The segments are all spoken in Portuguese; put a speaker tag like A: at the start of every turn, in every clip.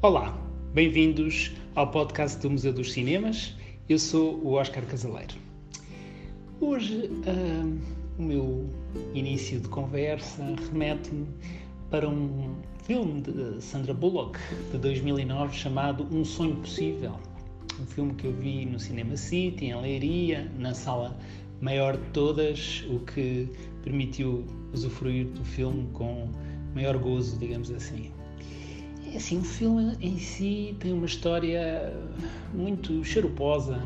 A: Olá, bem-vindos ao podcast do Museu dos Cinemas. Eu sou o Oscar Casaleiro. Hoje uh, o meu início de conversa remete-me para um filme de Sandra Bullock de 2009 chamado Um Sonho Possível. Um filme que eu vi no Cinema City, em Leiria, na sala maior de todas, o que permitiu usufruir do filme com maior gozo, digamos assim. É assim, o filme em si tem uma história muito xaroposa.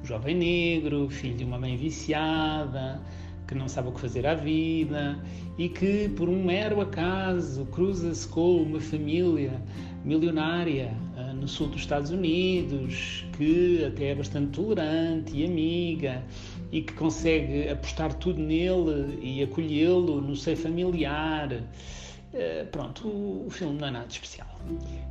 A: Um jovem negro, filho de uma mãe viciada, que não sabe o que fazer à vida e que, por um mero acaso, cruza-se com uma família milionária uh, no sul dos Estados Unidos, que até é bastante tolerante e amiga e que consegue apostar tudo nele e acolhê-lo no seio familiar. Uh, pronto, o, o filme não é nada especial,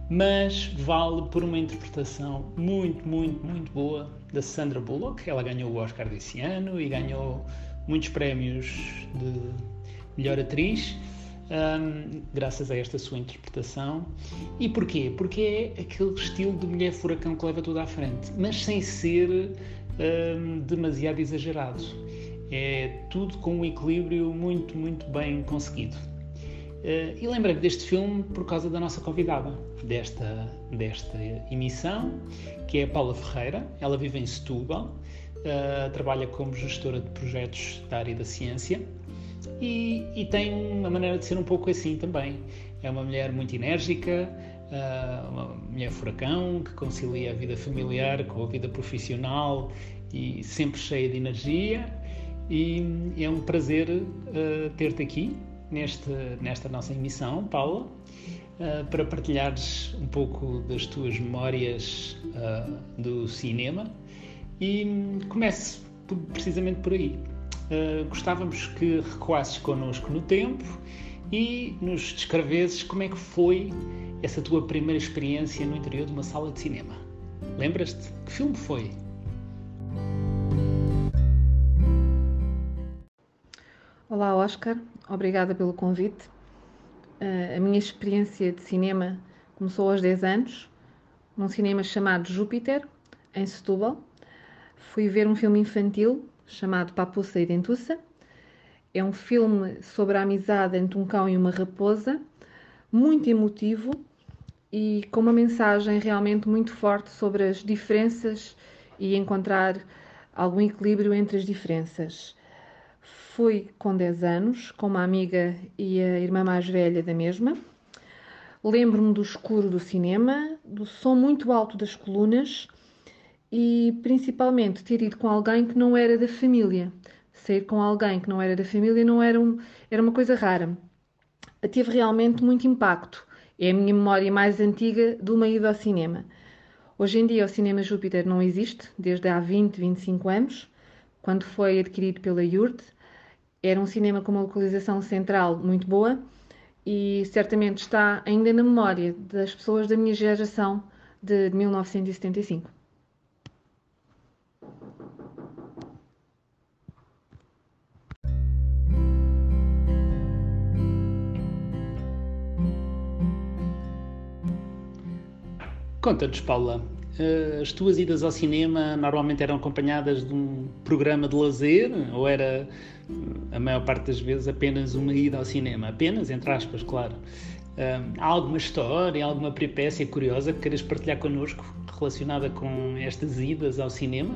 A: mas vale por uma interpretação muito, muito, muito boa da Sandra Bullock. Ela ganhou o Oscar desse ano e ganhou muitos prémios de melhor atriz. Um, graças a esta sua interpretação. E porquê? Porque é aquele estilo de mulher furacão que leva tudo à frente, mas sem ser um, demasiado exagerado. É tudo com um equilíbrio muito, muito bem conseguido. Uh, e lembrei-me deste filme por causa da nossa convidada desta, desta emissão, que é a Paula Ferreira. Ela vive em Setúbal, uh, trabalha como gestora de projetos da área da ciência e, e, tem uma maneira de ser um pouco assim também. É uma mulher muito enérgica, uh, uma mulher furacão que concilia a vida familiar com a vida profissional e sempre cheia de energia. E é um prazer ter-te aqui neste, nesta nossa emissão, Paula, uh, para partilhares um pouco das tuas memórias uh, do cinema. E um, comece precisamente por aí. Uh, gostávamos que recuasses connosco no tempo e nos descrevesses como é que foi essa tua primeira experiência no interior de uma sala de cinema. Lembras-te? Que filme foi?
B: Olá, Oscar. Obrigada pelo convite. Uh, a minha experiência de cinema começou aos 10 anos, num cinema chamado Júpiter, em Setúbal. Fui ver um filme infantil chamado Papuça e Dentuça. É um filme sobre a amizade entre um cão e uma raposa, muito emotivo e com uma mensagem realmente muito forte sobre as diferenças e encontrar algum equilíbrio entre as diferenças. Fui com 10 anos, com uma amiga e a irmã mais velha da mesma. Lembro-me do escuro do cinema, do som muito alto das colunas e principalmente ter ido com alguém que não era da família. Sair com alguém que não era da família não era, um, era uma coisa rara. Teve realmente muito impacto. É a minha memória mais antiga de uma ida ao cinema. Hoje em dia o Cinema Júpiter não existe, desde há 20, 25 anos, quando foi adquirido pela Yurt era um cinema com uma localização central muito boa e certamente está ainda na memória das pessoas da minha geração de 1975.
A: Conta-nos, Paula, as tuas idas ao cinema normalmente eram acompanhadas de um programa de lazer ou era a maior parte das vezes apenas uma ida ao cinema? Apenas, entre aspas, claro. Eh, há alguma história, alguma peripécia curiosa que queiras partilhar connosco relacionada com estas idas ao cinema?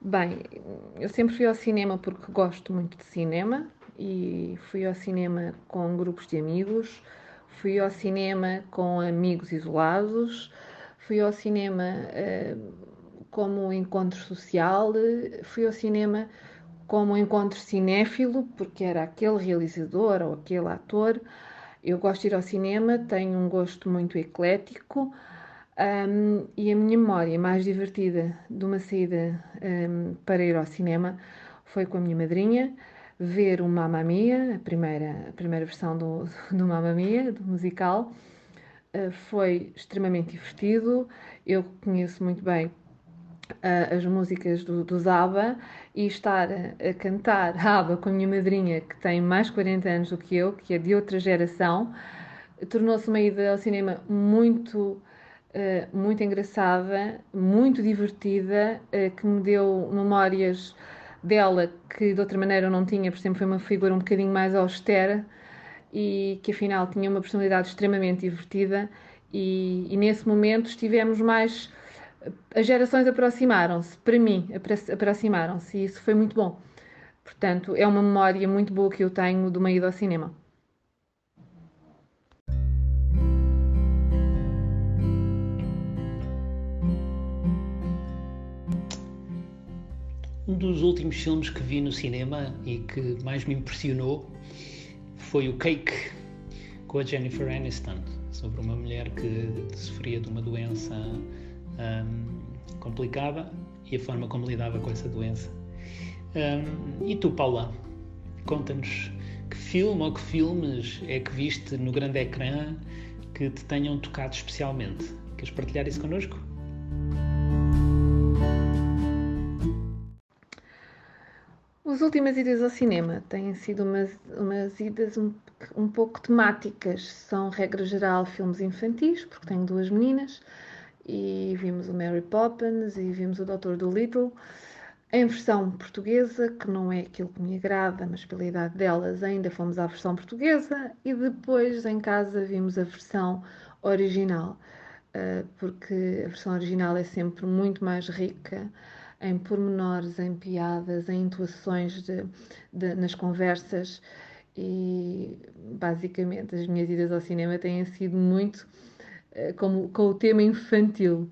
B: Bem, eu sempre fui ao cinema porque gosto muito de cinema e fui ao cinema com grupos de amigos fui ao cinema com amigos isolados, fui ao cinema uh, como encontro social, fui ao cinema como encontro cinéfilo, porque era aquele realizador ou aquele ator. Eu gosto de ir ao cinema, tenho um gosto muito eclético um, e a minha memória mais divertida de uma saída um, para ir ao cinema foi com a minha madrinha ver o Mamma Mia, a primeira, a primeira versão do, do Mamma Mia, do musical. Uh, foi extremamente divertido. Eu conheço muito bem uh, as músicas do, do Zaba e estar a, a cantar ABBA com a minha madrinha, que tem mais de 40 anos do que eu, que é de outra geração, tornou-se uma ida ao cinema muito, uh, muito engraçada, muito divertida, que me deu memórias dela que de outra maneira eu não tinha, por exemplo, foi uma figura um bocadinho mais austera e que afinal tinha uma personalidade extremamente divertida e, e nesse momento estivemos mais as gerações aproximaram-se, para mim, aproximaram-se e isso foi muito bom. Portanto, é uma memória muito boa que eu tenho uma ida ao cinema.
A: Um dos últimos filmes que vi no cinema e que mais me impressionou foi o Cake com a Jennifer Aniston, sobre uma mulher que sofria de uma doença um, complicada e a forma como lidava com essa doença. Um, e tu, Paula, conta-nos que filme ou que filmes é que viste no grande ecrã que te tenham tocado especialmente? Queres partilhar isso connosco?
B: As últimas idas ao cinema têm sido umas, umas idas um, um pouco temáticas. São, regra geral, filmes infantis, porque tenho duas meninas, e vimos o Mary Poppins e vimos o Doutor Dolittle. Em versão portuguesa, que não é aquilo que me agrada, mas pela idade delas, ainda fomos à versão portuguesa e depois em casa vimos a versão original, eh, porque a versão original é sempre muito mais rica em pormenores, em piadas, em intuações de, de, nas conversas e basicamente as minhas idas ao cinema têm sido muito uh, com o tema infantil.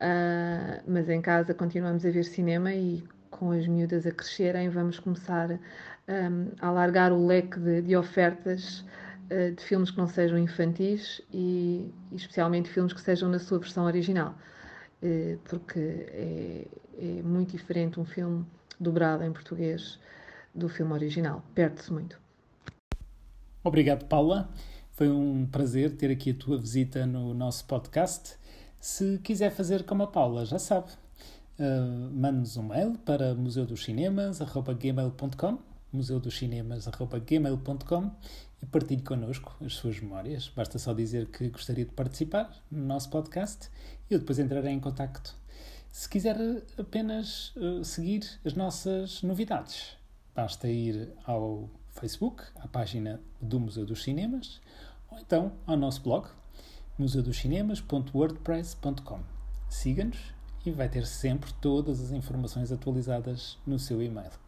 B: Uh, mas em casa continuamos a ver cinema e com as miúdas a crescerem vamos começar um, a alargar o leque de, de ofertas uh, de filmes que não sejam infantis e especialmente filmes que sejam na sua versão original. Eh, porque é, é muito diferente um filme dobrado em português do filme original. Perde-se muito.
A: Obrigado, Paula. Foi um prazer ter aqui a tua visita no nosso podcast. Se quiser fazer como a Paula, já sabe. Uh, Mande-nos um mail para museudoscinemas.gmail.com museudoscinemas.gmail.com e partilhe connosco as suas memórias. Basta só dizer que gostaria de participar no nosso podcast e eu depois entrarei em contacto. Se quiser apenas uh, seguir as nossas novidades, basta ir ao Facebook, à página do Museu dos Cinemas, ou então ao nosso blog, museudoscinemas.wordpress.com. Siga-nos e vai ter sempre todas as informações atualizadas no seu e-mail.